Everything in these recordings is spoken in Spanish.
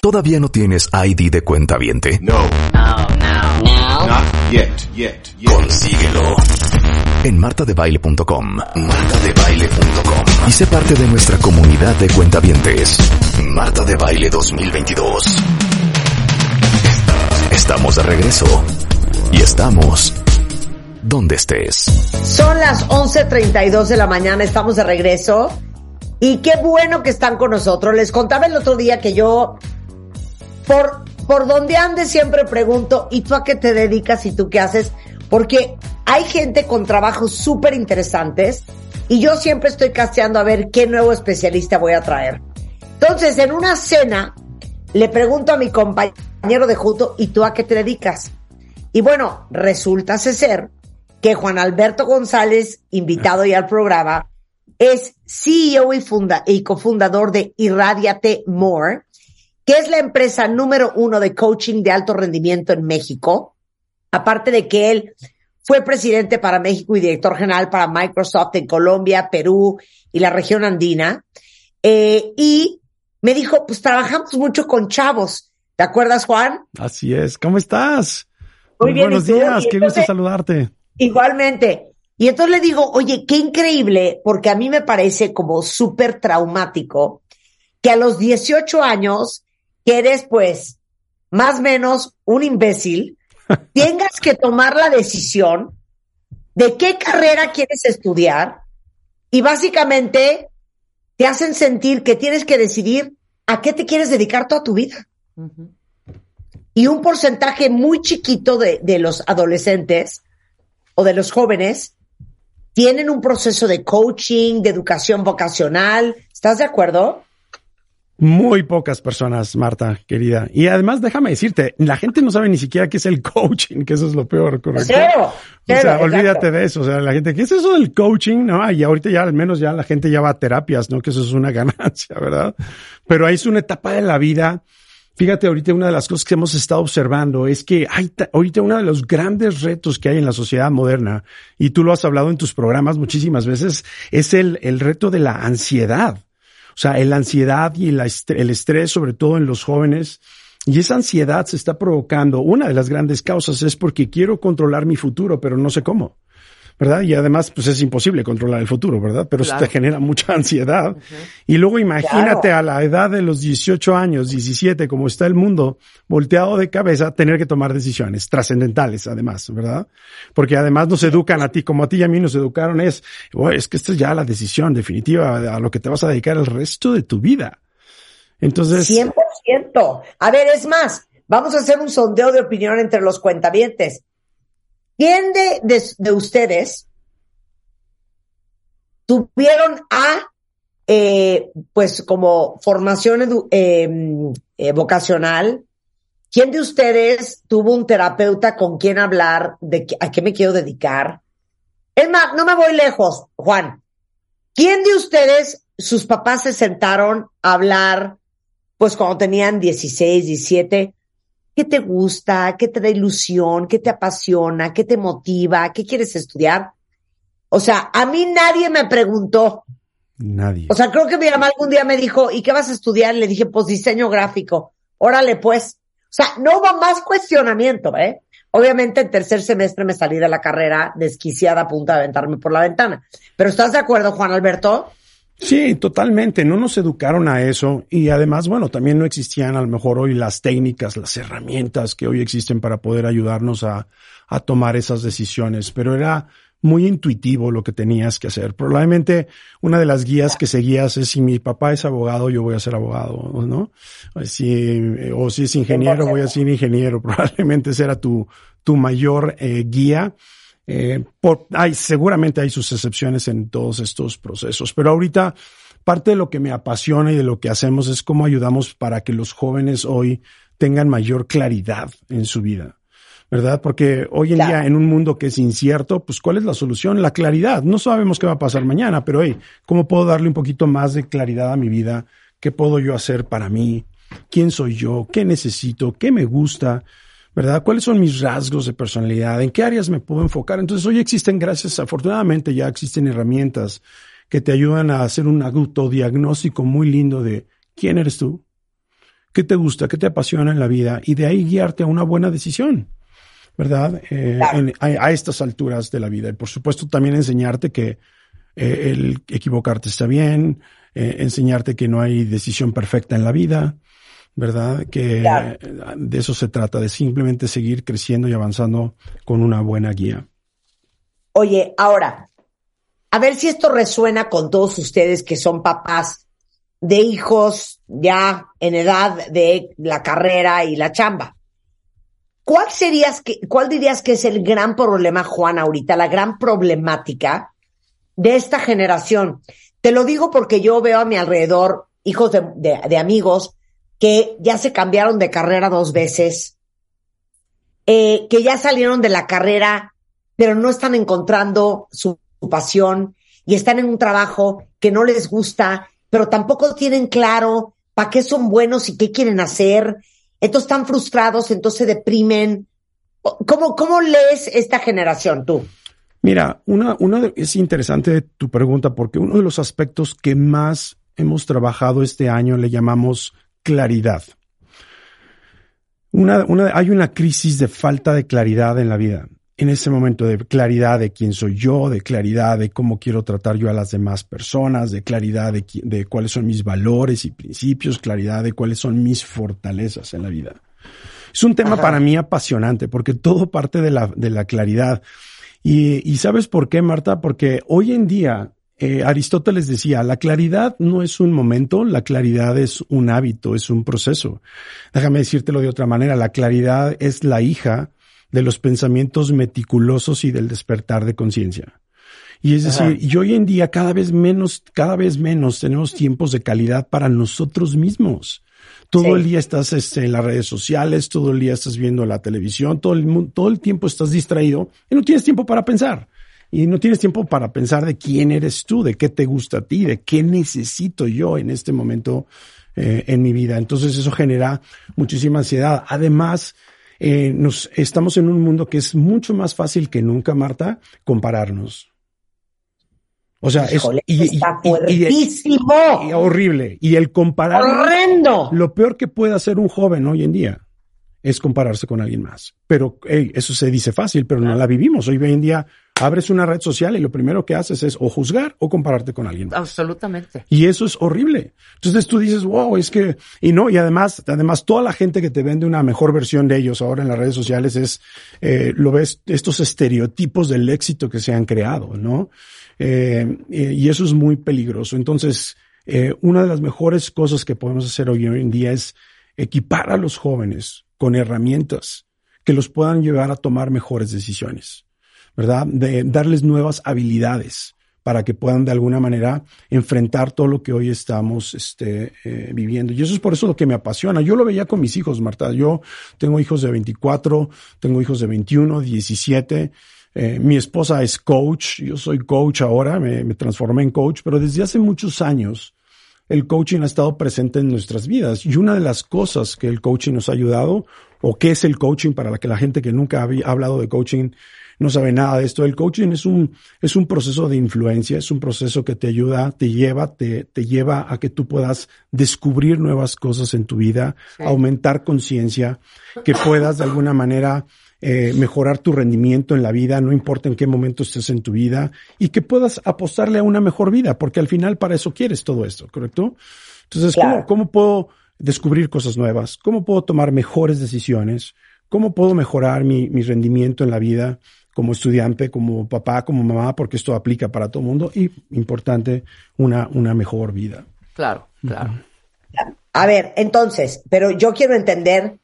¿Todavía no tienes ID de cuenta viente? No. No, no. No. Not yet, yet, yet. Consíguelo en martadebaile.com. Martadebaile.com. Y sé parte de nuestra comunidad de cuentavientes. Marta de Baile 2022. Estamos de regreso. Y estamos donde estés. Son las 11.32 de la mañana, estamos de regreso. Y qué bueno que están con nosotros. Les contaba el otro día que yo, por, por donde ande, siempre pregunto, ¿y tú a qué te dedicas y tú qué haces? Porque hay gente con trabajos súper interesantes y yo siempre estoy casteando a ver qué nuevo especialista voy a traer. Entonces, en una cena, le pregunto a mi compañero de junto, ¿y tú a qué te dedicas? Y bueno, resulta ser que Juan Alberto González, invitado ya al programa, es CEO y, funda y cofundador de Irradiate More, que es la empresa número uno de coaching de alto rendimiento en México. Aparte de que él fue presidente para México y director general para Microsoft en Colombia, Perú y la región andina. Eh, y me dijo, pues trabajamos mucho con chavos. ¿Te acuerdas, Juan? Así es. ¿Cómo estás? Muy bien, buenos ¿y tú? días. Qué gusto saludarte. Igualmente. Y entonces le digo, oye, qué increíble, porque a mí me parece como súper traumático que a los 18 años, que eres pues más o menos un imbécil, tengas que tomar la decisión de qué carrera quieres estudiar y básicamente te hacen sentir que tienes que decidir a qué te quieres dedicar toda tu vida. Y un porcentaje muy chiquito de, de los adolescentes o de los jóvenes tienen un proceso de coaching, de educación vocacional. ¿Estás de acuerdo? Muy pocas personas, Marta, querida. Y además, déjame decirte, la gente no sabe ni siquiera qué es el coaching, que eso es lo peor, ¿correcto? Cero. O sea, exacto. olvídate de eso. O sea, la gente, ¿qué es eso del coaching? No, y ahorita ya al menos ya la gente ya va a terapias, ¿no? Que eso es una ganancia, ¿verdad? Pero ahí es una etapa de la vida. Fíjate, ahorita una de las cosas que hemos estado observando es que hay ta- ahorita uno de los grandes retos que hay en la sociedad moderna, y tú lo has hablado en tus programas muchísimas veces, es el, el reto de la ansiedad. O sea, la ansiedad y est- el estrés, sobre todo en los jóvenes, y esa ansiedad se está provocando. Una de las grandes causas es porque quiero controlar mi futuro, pero no sé cómo. ¿Verdad? Y además, pues es imposible controlar el futuro, ¿verdad? Pero eso te genera mucha ansiedad. Y luego imagínate Claro. a la edad de los 18 años, 17, como está el mundo, volteado de cabeza, tener que tomar decisiones trascendentales, además, ¿verdad? Porque además nos educan a ti, como a ti y a mí nos educaron, es, "Oye, es que esta es ya la decisión definitiva a lo que te vas a dedicar el resto de tu vida. Entonces, 100%. A ver, es más, vamos a hacer un sondeo de opinión entre los cuentavientes. ¿Quién de, de, de ustedes tuvieron a, eh, pues como formación edu- eh, vocacional? ¿Quién de ustedes tuvo un terapeuta con quien hablar de a qué me quiero dedicar? Es más, no me voy lejos, Juan. ¿Quién de ustedes, sus papás se sentaron a hablar, pues cuando tenían 16, 17? ¿Qué te gusta? ¿Qué te da ilusión? ¿Qué te apasiona? ¿Qué te motiva? ¿Qué quieres estudiar? O sea, a mí nadie me preguntó. nadie. O sea, creo que mi mamá algún día me dijo, ¿y qué vas a estudiar? Le dije, pues diseño gráfico. Órale, pues. O sea, no hubo más cuestionamiento, ¿eh? Obviamente en tercer semestre me salí de la carrera desquiciada a punto de aventarme por la ventana. Pero ¿estás de acuerdo, Juan Alberto? Sí, totalmente. No nos educaron a eso y además, bueno, también no existían a lo mejor hoy las técnicas, las herramientas que hoy existen para poder ayudarnos a, a tomar esas decisiones, pero era muy intuitivo lo que tenías que hacer. Probablemente una de las guías que seguías es si mi papá es abogado, yo voy a ser abogado, ¿no? Si, o si es ingeniero, voy a ser ingeniero. Probablemente esa era tu, tu mayor eh, guía. Eh, por, hay, seguramente hay sus excepciones en todos estos procesos, pero ahorita parte de lo que me apasiona y de lo que hacemos es cómo ayudamos para que los jóvenes hoy tengan mayor claridad en su vida. ¿Verdad? Porque hoy en Claro. día, en un mundo que es incierto, pues ¿cuál es la solución? La claridad. No sabemos qué va a pasar mañana, pero hey, ¿cómo puedo darle un poquito más de claridad a mi vida? ¿Qué puedo yo hacer para mí? ¿Quién soy yo? ¿Qué necesito? ¿Qué me gusta? ¿Verdad? ¿Cuáles son mis rasgos de personalidad? ¿En qué áreas me puedo enfocar? Entonces hoy existen, gracias, afortunadamente ya existen herramientas que te ayudan a hacer un autodiagnóstico muy lindo de quién eres tú, qué te gusta, qué te apasiona en la vida y de ahí guiarte a una buena decisión, ¿verdad? Eh, en- a, a estas alturas de la vida. Y por supuesto también enseñarte que eh, el equivocarte está bien, eh, enseñarte que no hay decisión perfecta en la vida, ¿verdad? Que Claro. de eso se trata, de simplemente seguir creciendo y avanzando con una buena guía. Oye, ahora, a ver si esto resuena con todos ustedes que son papás de hijos ya en edad de la carrera y la chamba. ¿Cuál serías que, cuál dirías que es el gran problema, Juan, ahorita, la gran problemática de esta generación? Te lo digo porque yo veo a mi alrededor hijos de, de- de amigos que ya se cambiaron de carrera dos veces, eh, que ya salieron de la carrera, pero no están encontrando su, pasión y están en un trabajo que no les gusta, pero tampoco tienen claro para qué son buenos y qué quieren hacer. Entonces están frustrados, entonces se deprimen. ¿Cómo, cómo lees esta generación tú? Mira, una, una de- es interesante tu pregunta porque uno de los aspectos que más hemos trabajado este año le llamamos claridad. Una, una, hay una crisis de falta de claridad en la vida. En ese momento de claridad de quién soy yo, de claridad de cómo quiero tratar yo a las demás personas, de claridad de, de cuáles son mis valores y principios, claridad de cuáles son mis fortalezas en la vida. Es un tema Ajá. para mí apasionante porque todo parte de la, de la claridad. Y, y ¿sabes por qué, Marta? Porque hoy en día eh, Aristóteles decía, la claridad no es un momento, la claridad es un hábito, es un proceso. Déjame decírtelo de otra manera, la claridad es la hija de los pensamientos meticulosos y del despertar de conciencia. Y es decir, Ajá. y hoy en día cada vez menos, cada vez menos tenemos tiempos de calidad para nosotros mismos. Todo Sí. el día estás este, en las redes sociales, todo el día estás viendo la televisión, todo el, todo el tiempo estás distraído y no tienes tiempo para pensar. Y no tienes tiempo para pensar de quién eres tú, de qué te gusta a ti, de qué necesito yo en este momento eh, en mi vida. Entonces eso genera muchísima ansiedad. Además, eh, nos estamos en un mundo que es mucho más fácil que nunca, Marta, compararnos. O sea, es Híjole, y- y- está y- y- fuertísimo. y horrible. Y el comparar horrendo. lo peor que puede hacer un joven hoy en día es compararse con alguien más. Pero hey, eso se dice fácil, pero no la vivimos. Hoy en día abres una red social y lo primero que haces es o juzgar o compararte con alguien más. Absolutamente. Y eso es horrible. Entonces tú dices, wow, es que, y no, y además, además toda la gente que te vende una mejor versión de ellos ahora en las redes sociales es, eh, lo ves, estos estereotipos del éxito que se han creado, ¿no? Eh, eh, y eso es muy peligroso. Entonces, eh, una de las mejores cosas que podemos hacer hoy en día es equipar a los jóvenes con herramientas que los puedan llevar a tomar mejores decisiones, ¿verdad? De darles nuevas habilidades para que puedan de alguna manera enfrentar todo lo que hoy estamos este, eh, viviendo. Y eso es por eso lo que me apasiona. Yo lo veía con mis hijos, Marta. Yo tengo hijos de 24, tengo hijos de 21, 17. Eh, mi esposa es coach, yo soy coach ahora, me, me transformé en coach, pero desde hace muchos años el coaching ha estado presente en nuestras vidas. Y una de las cosas que el coaching nos ha ayudado, o qué es el coaching para la que la gente que nunca había hablado de coaching no sabe nada de esto. El coaching es un, es un proceso de influencia, es un proceso que te ayuda, te lleva, te, te lleva a que tú puedas descubrir nuevas cosas en tu vida, aumentar conciencia, que puedas de alguna manera eh, mejorar tu rendimiento en la vida, no importa en qué momento estés en tu vida, y que puedas apostarle a una mejor vida, porque al final para eso quieres todo esto, ¿correcto? Entonces, Claro. ¿cómo, ¿cómo puedo descubrir cosas nuevas? ¿Cómo puedo tomar mejores decisiones? ¿Cómo puedo mejorar mi, mi rendimiento en la vida como estudiante, como papá, como mamá? Porque esto aplica para todo el mundo y, importante, una, una mejor vida. Claro, claro. A ver, entonces, pero yo quiero entender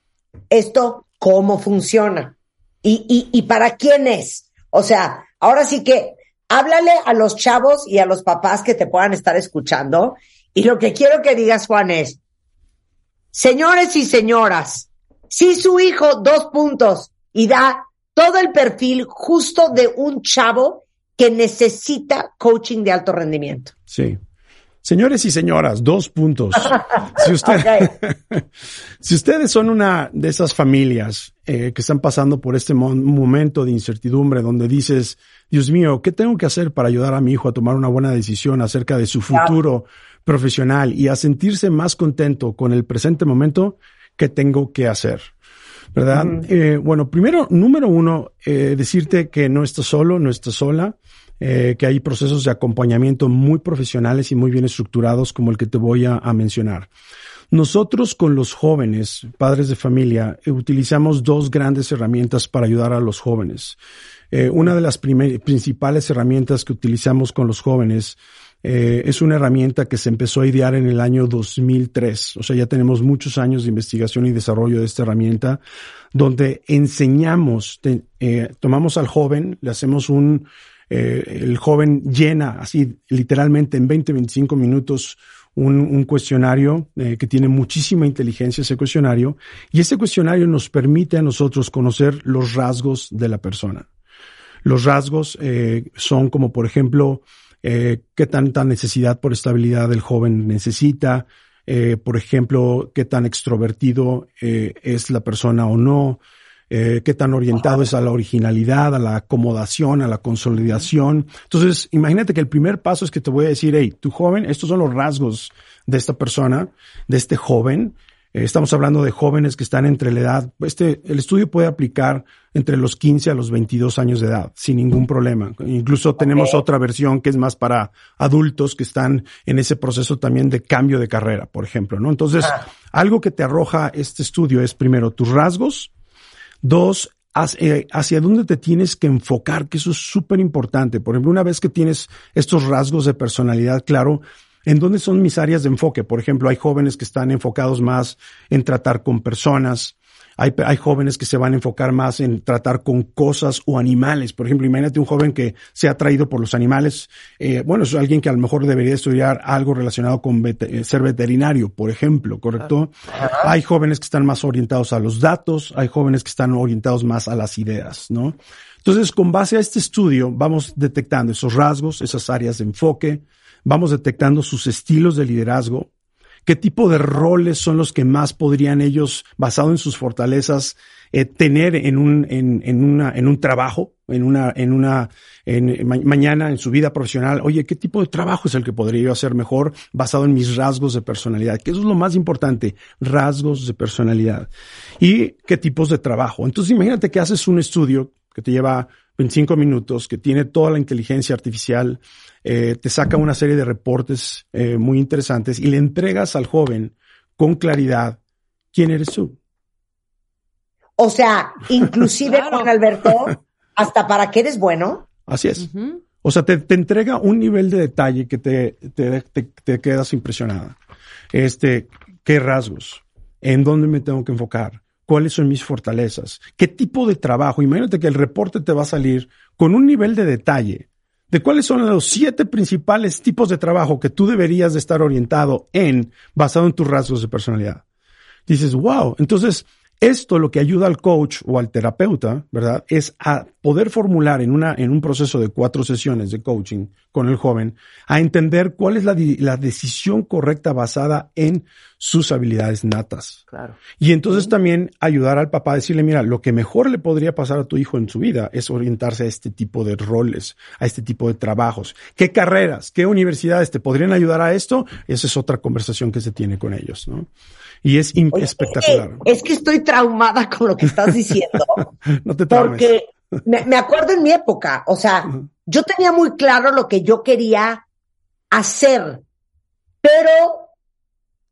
esto cómo funciona y, y, y para quién es. O sea, ahora sí que háblale a los chavos y a los papás que te puedan estar escuchando. Y lo que quiero que digas, Juan, es, señores y señoras, si su hijo dos puntos y da todo el perfil justo de un chavo que necesita coaching de alto rendimiento. Sí. Señores y señoras, dos puntos. Si, usted, si ustedes son una de esas familias eh, que están pasando por este mo momento de incertidumbre donde dices, Dios mío, ¿qué tengo que hacer para ayudar a mi hijo a tomar una buena decisión acerca de su futuro profesional y a sentirse más contento con el presente momento que tengo que hacer. ¿Verdad? Eh, bueno, primero, número uno, eh, decirte que no estás solo, no estás sola. Eh, que hay procesos de acompañamiento muy profesionales y muy bien estructurados como el que te voy a, mencionar. Nosotros con los jóvenes, padres de familia, utilizamos dos grandes herramientas para ayudar a los jóvenes. una de las principales herramientas que utilizamos con los jóvenes eh, es una herramienta que se empezó a idear en el año 2003. O sea, ya tenemos muchos años de investigación y desarrollo de esta herramienta, donde enseñamos, eh, tomamos al joven, le hacemos un, eh, el joven llena así literalmente en 20, 25 minutos un, un cuestionario que tiene muchísima inteligencia ese cuestionario y ese cuestionario nos permite a nosotros conocer los rasgos de la persona. Los rasgos son como por ejemplo eh, qué tanta necesidad por estabilidad el joven necesita, eh, por ejemplo, qué tan extrovertido eh, es la persona o no, eh, qué tan orientado es a la originalidad, a la acomodación, a la consolidación. Entonces, imagínate que el primer paso es que te voy a decir, hey, tu joven, estos son los rasgos de esta persona, de este joven, estamos hablando de jóvenes que están entre la edad, este, el estudio puede aplicar entre los 15 a los 22 años de edad, sin ningún problema. Incluso tenemos otra versión que es más para adultos que están en ese proceso también de cambio de carrera, por ejemplo, ¿no? Entonces, ah. algo que te arroja este estudio es primero tus rasgos, dos, eh, hacia, dónde te tienes que enfocar, que eso es súper importante. Por ejemplo, una vez que tienes estos rasgos de personalidad, claro, ¿En dónde son mis áreas de enfoque? Por ejemplo, hay jóvenes que están enfocados más en tratar con personas. Hay, hay, jóvenes que se van a enfocar más en tratar con cosas o animales. Por ejemplo, imagínate un joven que se ha atraído por los animales. Eh, bueno, es alguien que a lo mejor debería estudiar algo relacionado con eh, ser veterinario, por ejemplo, ¿correcto? Hay jóvenes que están más orientados a los datos, hay jóvenes que están orientados más a las ideas, ¿no? Entonces, con base a este estudio, vamos detectando esos rasgos, esas áreas de enfoque, vamos detectando sus estilos de liderazgo, qué tipo de roles son los que más podrían ellos, basado en sus fortalezas, eh, tener en un, en, en, una, en un trabajo, en una, en una, en, mañana en su vida profesional. Oye, ¿qué tipo de trabajo es el que podría yo hacer mejor basado en mis rasgos de personalidad? Que eso es lo más importante, rasgos de personalidad. Y qué tipos de trabajo. Entonces imagínate que haces un estudio que te lleva 25 minutos, que tiene toda la inteligencia artificial, eh, te saca una serie de reportes eh, muy interesantes y le entregas al joven con claridad quién eres tú. O sea, inclusive Juan Alberto, hasta para qué eres bueno. Así es. O sea, te, entrega un nivel de detalle que te, te, te, quedas impresionada. Este, qué rasgos, en dónde me tengo que enfocar, cuáles son mis fortalezas, qué tipo de trabajo. Imagínate que el reporte te va a salir con un nivel de detalle de cuáles son los siete principales tipos de trabajo que tú deberías de estar orientado en, basado en tus rasgos de personalidad. Dices, wow, entonces esto lo que ayuda al coach o al terapeuta, ¿verdad? Es a poder formular en, una, en un proceso de cuatro sesiones de coaching con el joven, a entender cuál es la, la decisión correcta basada en sus habilidades natas. Claro. Y entonces también ayudar al papá a decirle, mira, lo que mejor le podría pasar a tu hijo en su vida es orientarse a este tipo de roles, a este tipo de trabajos. ¿Qué carreras, qué universidades te podrían ayudar a esto? Esa es otra conversación que se tiene con ellos, ¿no? Y es espectacular. Es que estoy traumada con lo que estás diciendo. no te traumes. Porque me, acuerdo en mi época, o sea, yo tenía muy claro lo que yo quería hacer, pero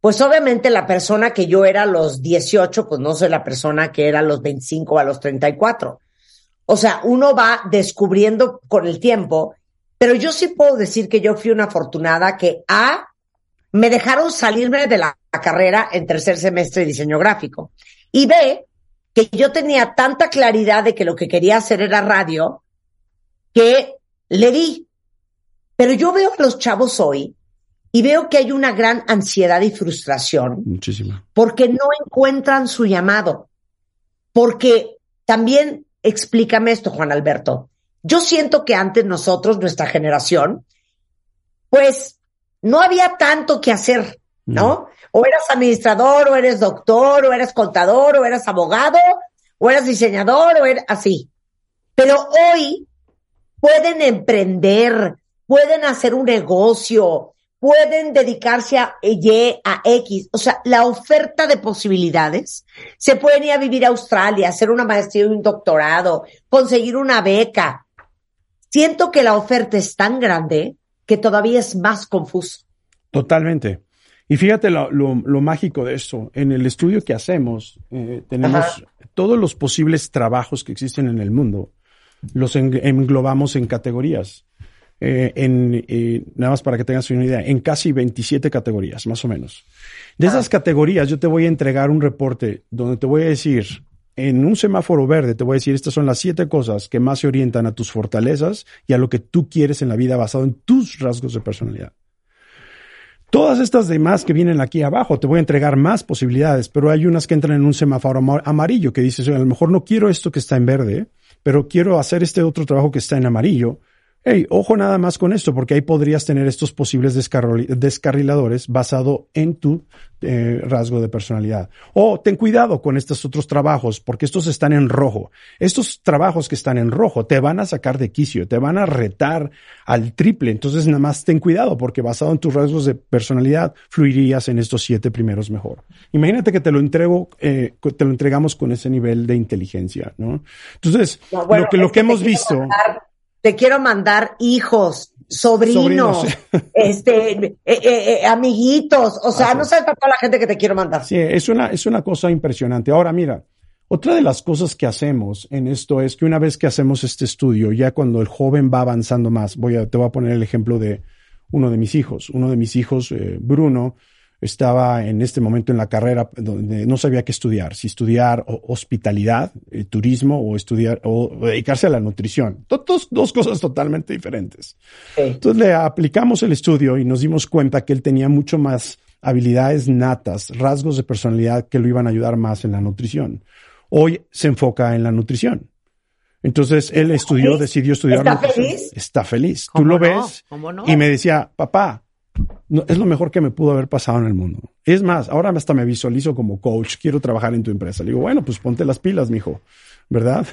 pues obviamente la persona que yo era a los 18, pues no soy la persona que era a los 25 o a los 34. O sea, uno va descubriendo con el tiempo, pero yo sí puedo decir que yo fui una afortunada que A, me dejaron salirme de la carrera en tercer semestre de diseño gráfico. Y B, que yo tenía tanta claridad de que lo que quería hacer era radio, que le di. Pero yo veo a los chavos hoy y veo que hay una gran ansiedad y frustración. Muchísima. Porque no encuentran su llamado. Porque también, explícame esto, Juan Alberto. Yo siento que antes nosotros, nuestra generación, pues no había tanto que hacer, ¿no? O eras administrador, o eres doctor, o eres contador, o eras abogado, o eras diseñador, o eres así. Pero hoy pueden emprender, pueden hacer un negocio, pueden dedicarse a Y, a X. O sea, la oferta de posibilidades. Se pueden ir a vivir a Australia, hacer una maestría y un doctorado, conseguir una beca. Siento que la oferta es tan grande que todavía es más confuso. Totalmente. Y fíjate lo, lo, lo mágico de esto. En el estudio que hacemos, eh, tenemos Ajá. todos los posibles trabajos que existen en el mundo. Los en- englobamos en categorías. Eh, en, eh, nada más para que tengas una idea, en casi 27 categorías, más o menos. De esas categorías, yo te voy a entregar un reporte donde te voy a decir, en un semáforo verde, te voy a decir, estas son las siete cosas que más se orientan a tus fortalezas y a lo que tú quieres en la vida basado en tus rasgos de personalidad. Todas estas demás que vienen aquí abajo, te voy a entregar más posibilidades, pero hay unas que entran en un semáforo ama- amarillo que dices, "Oye, a lo mejor no quiero esto que está en verde, pero quiero hacer este otro trabajo que está en amarillo. Hey, ojo nada más con esto, porque ahí podrías tener estos posibles descarril- descarriladores basado en tu eh, rasgo de personalidad. O ten cuidado con estos otros trabajos, porque estos están en rojo. Estos trabajos que están en rojo te van a sacar de quicio, te van a retar al triple. Entonces nada más ten cuidado, porque basado en tus rasgos de personalidad, fluirías en estos siete primeros mejor. Imagínate que te lo entrego, eh, te lo entregamos con ese nivel de inteligencia, ¿no? Entonces, No, bueno, lo que, lo hemos visto. Te quiero mandar hijos, sobrinos, Sobrinos. este, eh, eh, eh, amiguitos. O sea, Así no es. sabes para toda la gente que te quiero mandar. Sí, es una, es una cosa impresionante. Ahora, mira, otra de las cosas que hacemos en esto es que una vez que hacemos este estudio, ya cuando el joven va avanzando más, voy a, te voy a poner el ejemplo de uno de mis hijos. Uno de mis hijos, eh, Bruno, estaba en este momento en la carrera donde no sabía qué estudiar, si estudiar hospitalidad, eh, turismo o estudiar o dedicarse a la nutrición. Do- Dos, dos cosas totalmente diferentes. Sí. Entonces le aplicamos el estudio y nos dimos cuenta que él tenía mucho más habilidades natas, rasgos de personalidad que lo iban a ayudar más en la nutrición. Hoy se enfoca en la nutrición. Entonces él estudió, decidió estudiar ¿Está nutrición. feliz? Está feliz. Tú ¿Cómo lo no? ves ¿Cómo no? y me decía, papá, no, es lo mejor que me pudo haber pasado en el mundo. Es más, ahora hasta me visualizo como coach, quiero trabajar en tu empresa. Le digo, bueno, pues ponte las pilas, mijo, ¿verdad?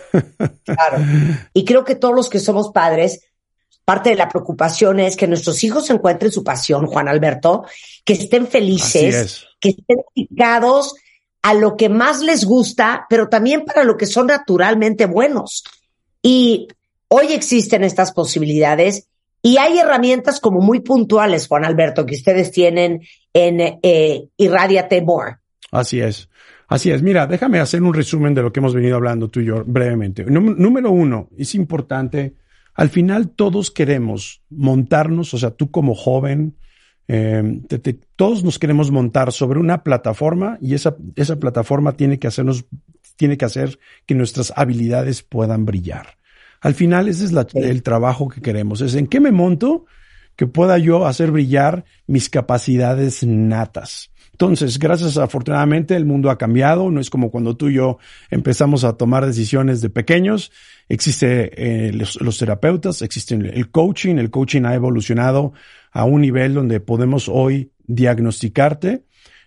Claro. Y creo que todos los que somos padres, parte de la preocupación es que nuestros hijos encuentren su pasión, Juan Alberto, que estén felices, es. que estén dedicados a lo que más les gusta, pero también para lo que son naturalmente buenos. Y hoy existen estas posibilidades y hay herramientas como muy puntuales, Juan Alberto, que ustedes tienen en eh, Irradiate More. Así es. Así es. Mira, déjame hacer un resumen de lo que hemos venido hablando tú y yo brevemente. Nú- número uno, es importante, al final todos queremos montarnos, o sea, tú como joven, te- todos nos queremos montar sobre una plataforma y esa, esa plataforma tiene que hacernos, tiene que hacer que nuestras habilidades puedan brillar. Al final ese es la- el trabajo que queremos, es en qué me monto que pueda yo hacer brillar mis capacidades natas. Entonces, gracias afortunadamente el mundo ha cambiado, no es como cuando tú y yo empezamos a tomar decisiones de pequeños, existe eh, los, los terapeutas, existe el coaching, el coaching ha evolucionado a un nivel donde podemos hoy diagnosticarte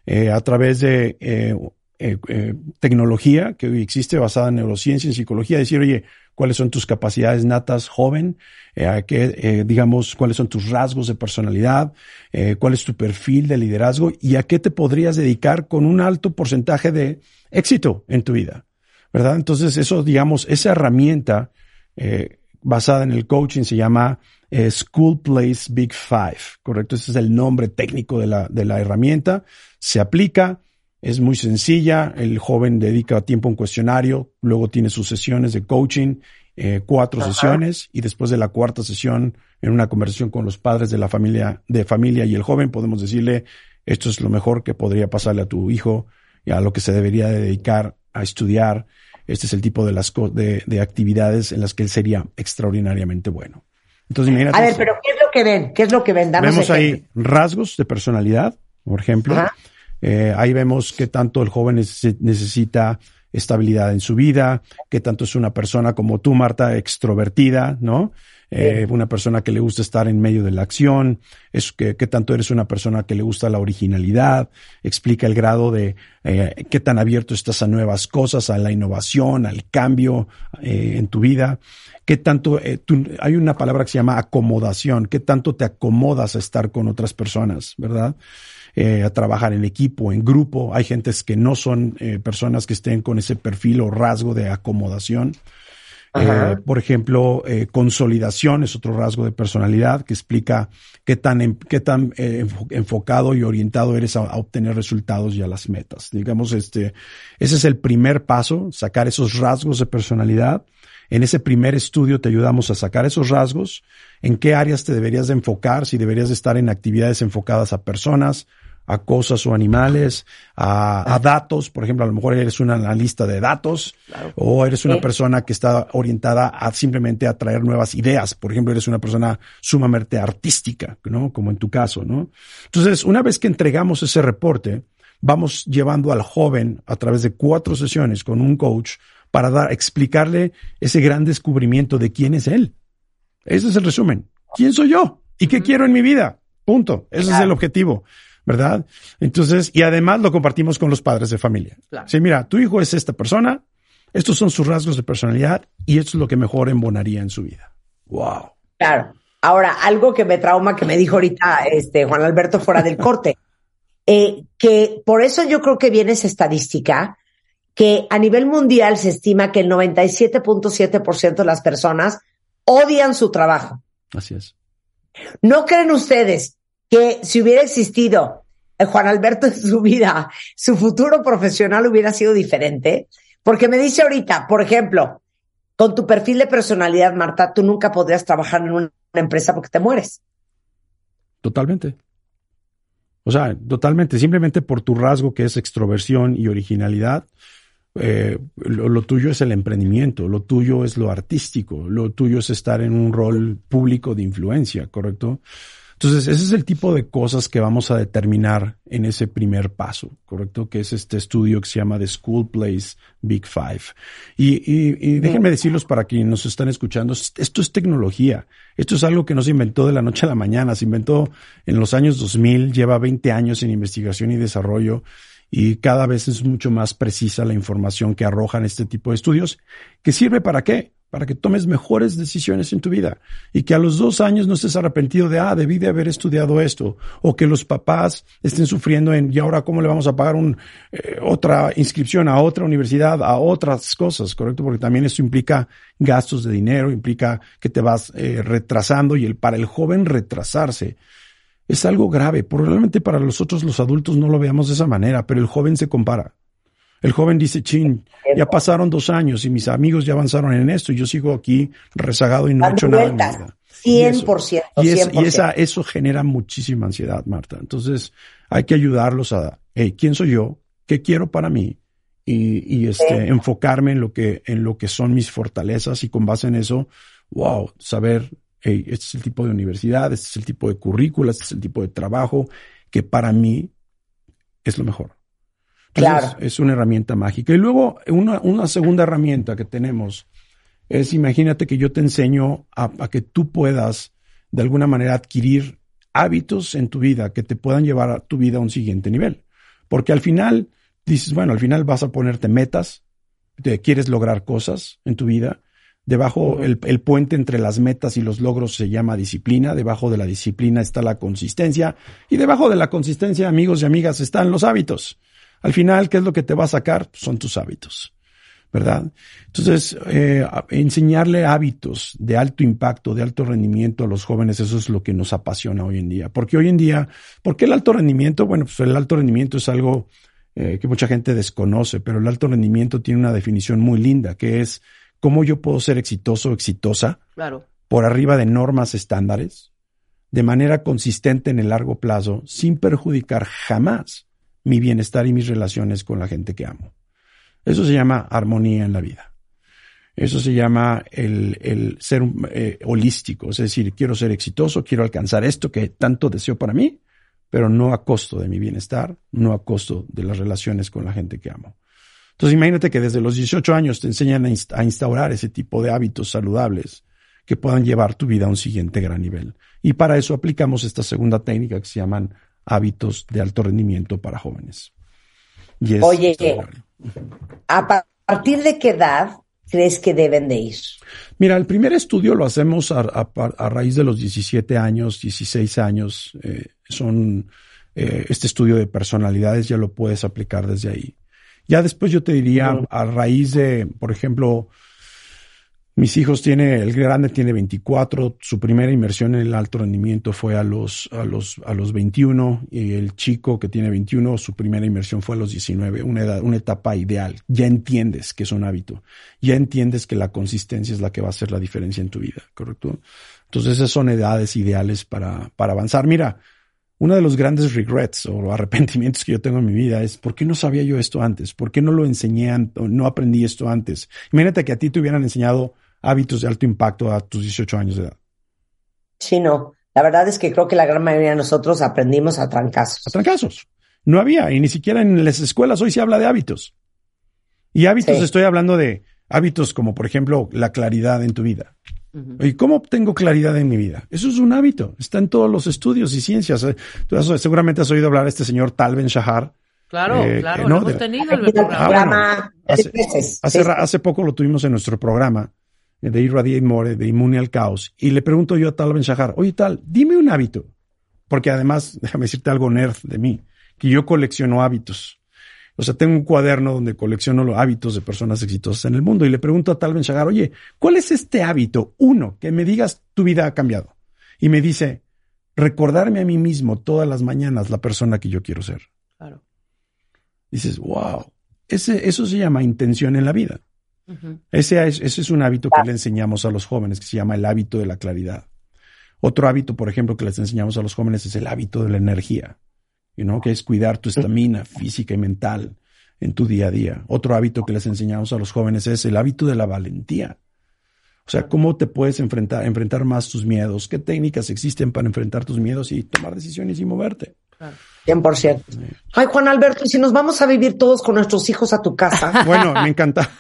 eh, a través de eh, eh, eh, tecnología que hoy existe basada en neurociencia, en psicología, decir, oye, cuáles son tus capacidades natas joven, eh, qué, eh, digamos, cuáles son tus rasgos de personalidad, cuál es tu perfil de liderazgo y a qué te podrías dedicar con un alto porcentaje de éxito en tu vida, ¿verdad? Entonces, eso, digamos, esa herramienta basada en el coaching se llama School Place Big Five, ¿correcto? Ese es el nombre técnico de la, de la herramienta. Se aplica, es muy sencilla, el joven dedica tiempo a un cuestionario, luego tiene sus sesiones de coaching, eh, cuatro Ajá. sesiones, y después de la cuarta sesión, en una conversación con los padres de la familia, de familia y el joven, podemos decirle, esto es lo mejor que podría pasarle a tu hijo y a lo que se debería de dedicar a estudiar. Este es el tipo de las co- de, de actividades en las que él sería extraordinariamente bueno. Entonces, imagínate. A ver, pero ¿qué es lo que ven? ¿Qué es lo que ven? Vemos ahí ejemplo. rasgos de personalidad, por ejemplo. Ajá. Eh, ahí vemos qué tanto el joven neces- necesita estabilidad en su vida, qué tanto es una persona como tú, Marta, extrovertida, ¿no? Eh, una persona que le gusta estar en medio de la acción, es que, qué tanto eres una persona que le gusta la originalidad, explica el grado de eh, qué tan abierto estás a nuevas cosas, a la innovación, al cambio eh, en tu vida, qué tanto, hay una palabra que se llama acomodación, qué tanto te acomodas a estar con otras personas, ¿verdad? A trabajar en equipo, en grupo. Hay gentes que no son personas que estén con ese perfil o rasgo de acomodación. Eh, por ejemplo, eh, consolidación es otro rasgo de personalidad que explica qué tan, qué tan eh, enfocado y orientado eres a, obtener resultados y a las metas. Digamos, este, ese es el primer paso, sacar esos rasgos de personalidad. En ese primer estudio te ayudamos a sacar esos rasgos, en qué áreas te deberías de enfocar, si deberías de estar en actividades enfocadas a personas, a cosas o animales, a, datos, por ejemplo, a lo mejor eres un analista de datos o eres una persona que está orientada a simplemente a traer nuevas ideas, por ejemplo, eres una persona sumamente artística, ¿no? Como en tu caso, ¿no? Entonces, una vez que entregamos ese reporte, vamos llevando al joven a través de cuatro sesiones con un coach para dar, explicarle ese gran descubrimiento de quién es él. Ese es el resumen. ¿Quién soy yo? ¿Y qué quiero en mi vida? Punto. Ese es el objetivo. ¿Verdad? Entonces, y además lo compartimos con los padres de familia. Sí, mira, tu hijo es esta persona, estos son sus rasgos de personalidad y esto es lo que mejor embonaría en su vida. Wow. Claro. Ahora, algo que me trauma que me dijo ahorita este Juan Alberto fuera del corte, eh, que por eso yo creo que viene esa estadística, que a nivel mundial se estima que el 97.7% de las personas odian su trabajo. Así es. ¿No creen ustedes que si hubiera existido Juan Alberto en su vida, su futuro profesional hubiera sido diferente. Porque me dice ahorita, por ejemplo, con tu perfil de personalidad, Marta, tú nunca podrías trabajar en una empresa porque te mueres. Totalmente. O sea, totalmente, simplemente por tu rasgo que es extroversión y originalidad, eh, lo, tuyo es el emprendimiento, lo tuyo es lo artístico, lo tuyo es estar en un rol público de influencia, ¿correcto? Entonces, ese es el tipo de cosas que vamos a determinar en ese primer paso, ¿correcto? Que es este estudio que se llama The School Place Big Five. Y, déjenme decirlos para quienes nos están escuchando, esto es tecnología. Esto es algo que no se inventó de la noche a la mañana, se inventó en los años 2000, lleva 20 años en investigación y desarrollo y cada vez es mucho más precisa la información que arrojan este tipo de estudios, que sirve para qué? Para que tomes mejores decisiones en tu vida y que a los dos años no estés arrepentido de, ah, debí de haber estudiado esto, o que los papás estén sufriendo en, y ahora cómo le vamos a pagar un, eh, otra inscripción a otra universidad, a otras cosas, ¿correcto? Porque también esto implica gastos de dinero, implica que te vas eh, retrasando y el, para el joven retrasarse es algo grave. Probablemente para nosotros los adultos no lo veamos de esa manera, pero el joven se compara. El joven dice, chin, ya pasaron dos años y mis amigos ya avanzaron en esto y yo sigo aquí rezagado y no he hecho nada. En mi vida. 100%. Y, eso, y, esa, eso genera muchísima ansiedad, Marta. Entonces hay que ayudarlos a, hey, ¿quién soy yo? ¿Qué quiero para mí? Y, y este, enfocarme en lo que, en lo que son mis fortalezas y con base en eso, wow, saber, hey, este es el tipo de universidad, este es el tipo de currícula, este es el tipo de trabajo que para mí es lo mejor. Claro. Es, una herramienta mágica. Y luego una, una, segunda herramienta que tenemos es, imagínate que yo te enseño a, a, que tú puedas de alguna manera adquirir hábitos en tu vida que te puedan llevar a tu vida a un siguiente nivel. Porque al final dices, bueno, al final vas a ponerte metas, te quieres lograr cosas en tu vida. Debajo, el, el puente entre las metas y los logros se llama disciplina. Debajo de la disciplina está la consistencia. Y debajo de la consistencia, amigos y amigas, están los hábitos. Al final, ¿qué es lo que te va a sacar? Son tus hábitos, ¿verdad? Entonces, eh, enseñarle hábitos de alto impacto, de alto rendimiento a los jóvenes, eso es lo que nos apasiona hoy en día. Porque hoy en día, ¿por qué el alto rendimiento? Bueno, pues el alto rendimiento es algo eh, que mucha gente desconoce, pero el alto rendimiento tiene una definición muy linda, que es cómo yo puedo ser exitoso o exitosa claro. por arriba de normas estándares, de manera consistente en el largo plazo, sin perjudicar jamás mi bienestar y mis relaciones con la gente que amo. Eso se llama armonía en la vida. Eso se llama el, ser eh, holístico, es decir, quiero ser exitoso, quiero alcanzar esto que tanto deseo para mí, pero no a costo de mi bienestar, no a costo de las relaciones con la gente que amo. Entonces imagínate que desde los 18 años te enseñan a instaurar ese tipo de hábitos saludables que puedan llevar tu vida a un siguiente gran nivel. Y para eso aplicamos esta segunda técnica que se llaman hábitos de alto rendimiento para jóvenes. Y es Oye. ¿A pa- partir de qué edad crees que deben de ir? Mira, el primer estudio lo hacemos a, a- a raíz de los 17 años, 16 años. eh, son eh, este estudio de personalidades ya lo puedes aplicar desde ahí. Ya después yo te diría a raíz de, por ejemplo, mis hijos tiene, el grande tiene 24, su primera inversión en el alto rendimiento fue a los, a los, a los 21 y el chico que tiene 21, su primera inversión fue a los 19, una edad, una etapa ideal. Ya entiendes que es un hábito, ya entiendes que la consistencia es la que va a hacer la diferencia en tu vida, ¿correcto? Entonces esas son edades ideales para, para avanzar. Mira, uno de los grandes regrets o arrepentimientos que yo tengo en mi vida es ¿por qué no sabía yo esto antes? ¿Por qué no lo enseñé, no aprendí esto antes? Imagínate que a ti te hubieran enseñado hábitos de alto impacto a tus 18 años de edad. Sí, no. La verdad es que creo que la gran mayoría de nosotros aprendimos a trancazos. A trancazos. No había, y ni siquiera en las escuelas hoy se habla de hábitos. Y hábitos Sí. estoy hablando de hábitos como, por ejemplo, la claridad en tu vida. ¿Y cómo obtengo claridad en mi vida? Eso es un hábito. Está en todos los estudios y ciencias. Eh, Tú has- seguramente has oído hablar de este señor Tal Ben Shahar. Claro, Eh, claro, que lo no, hemos de- tenido el programa. Ah, bueno. Hace-. Hace, poco lo tuvimos en nuestro programa de Irradiate More, de Inmune al Caos. Y le pregunto yo a Tal Ben Shahar, oye Tal, dime un hábito. Porque además, déjame decirte algo nerd de mí, que yo colecciono hábitos. O sea, tengo un cuaderno donde colecciono los hábitos de personas exitosas en el mundo y le pregunto a Tal Ben Shahar, oye, ¿cuál es este hábito? Uno, que me digas tu vida ha cambiado. Y me dice, recordarme a mí mismo todas las mañanas la persona que yo quiero ser. Claro. Dices, wow, ese, eso se llama intención en la vida. Ese es, ese es un hábito que le enseñamos a los jóvenes, que se llama el hábito de la claridad. Otro hábito, por ejemplo, que les enseñamos a los jóvenes es el hábito de la energía, you know, que es cuidar tu estamina física y mental en tu día a día. Otro hábito que les enseñamos a los jóvenes es el hábito de la valentía. O sea, cómo te puedes enfrentar, enfrentar más tus miedos, qué técnicas existen para enfrentar tus miedos y tomar decisiones y moverte. Claro. 100%. Ay, Juan Alberto, ¿y si nos vamos a vivir todos con nuestros hijos a tu casa? Bueno, me encanta.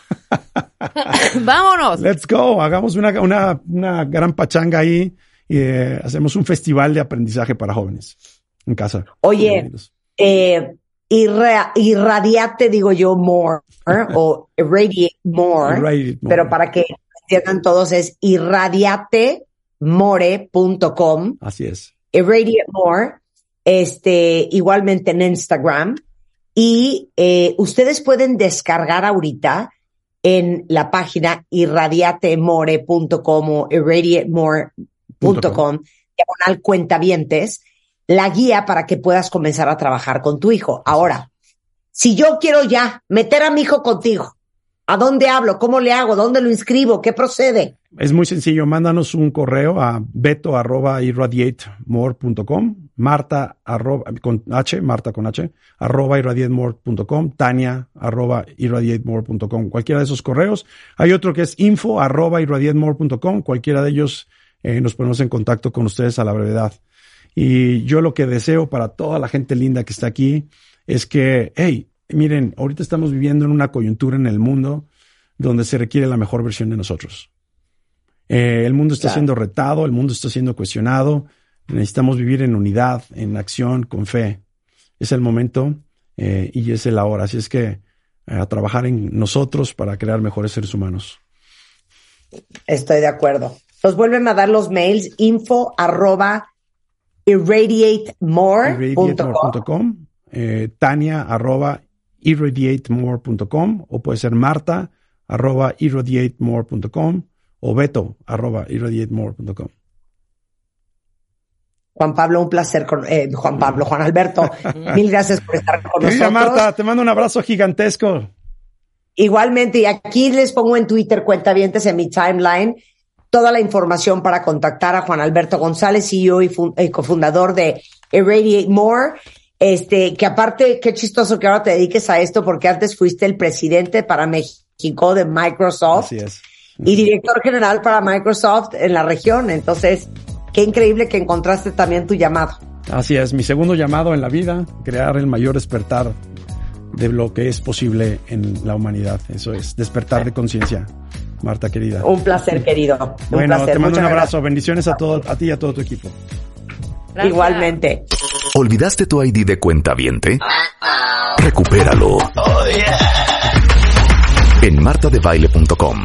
Vámonos. Let's go, hagamos una, una, una gran pachanga ahí y eh, hacemos un festival de aprendizaje para jóvenes en casa. Oye, eh, irra- irradiate, digo yo, more, ¿eh? o irradiate more, Irradiate more. pero para que entiendan todos es irradiatemore.com, Así es. irradiate more, este, igualmente en Instagram, y eh, ustedes pueden descargar ahorita en la página irradiatemore.com o irradiatemore.com, diagonal cuentavientes, la guía para que puedas comenzar a trabajar con tu hijo. Ahora, si yo quiero ya meter a mi hijo contigo, ¿a dónde hablo? ¿Cómo le hago? ¿Dónde lo inscribo? ¿Qué procede? Es muy sencillo. Mándanos un correo a beto arroba irradiatemore.com, marta arroba, con H, marta con H, arroba irradiatemore.com, tania arroba irradiatemore.com. Cualquiera de esos correos. Hay otro que es info arroba irradiatemore.com. Cualquiera de ellos eh, nos ponemos en contacto con ustedes a la brevedad. Y yo lo que deseo para toda la gente linda que está aquí es que, hey, miren, ahorita estamos viviendo en una coyuntura en el mundo donde se requiere la mejor versión de nosotros. Eh, el mundo está Claro. siendo retado, el mundo está siendo cuestionado. Necesitamos vivir en unidad, en acción, con fe. Es el momento eh, y es el ahora. Así es que eh, a trabajar en nosotros para crear mejores seres humanos. Estoy de acuerdo. Nos vuelven a dar los mails info arroba irradiatemore.com. eh, tania arroba irradiatemore.com o puede ser marta arroba irradiatemore.com o beto arroba irradiatemore.com. Juan Pablo, un placer con eh, Juan Pablo, Juan Alberto. mil gracias por estar con nosotros. Marta, te mando un abrazo gigantesco. Igualmente, y aquí les pongo en Twitter, cuentavientes en mi timeline, toda la información para contactar a Juan Alberto González, CEO y eh, cofundador de Irradiate More. Este, que aparte, qué chistoso que ahora te dediques a esto, porque antes fuiste el presidente para México de Microsoft Así es. y director general para Microsoft en la región. Entonces, qué increíble que encontraste también tu llamado. Así es, mi segundo llamado en la vida, crear el mayor despertar de lo que es posible en la humanidad. Eso es, despertar de conciencia. Marta querida. Un placer, querido. Un Bueno, placer. te mando un abrazo. Bendiciones a todo, a ti y a todo tu equipo. gracias. Igualmente. ¿Olvidaste tu ID de cuenta viente? Recupéralo. En martadebaile.com.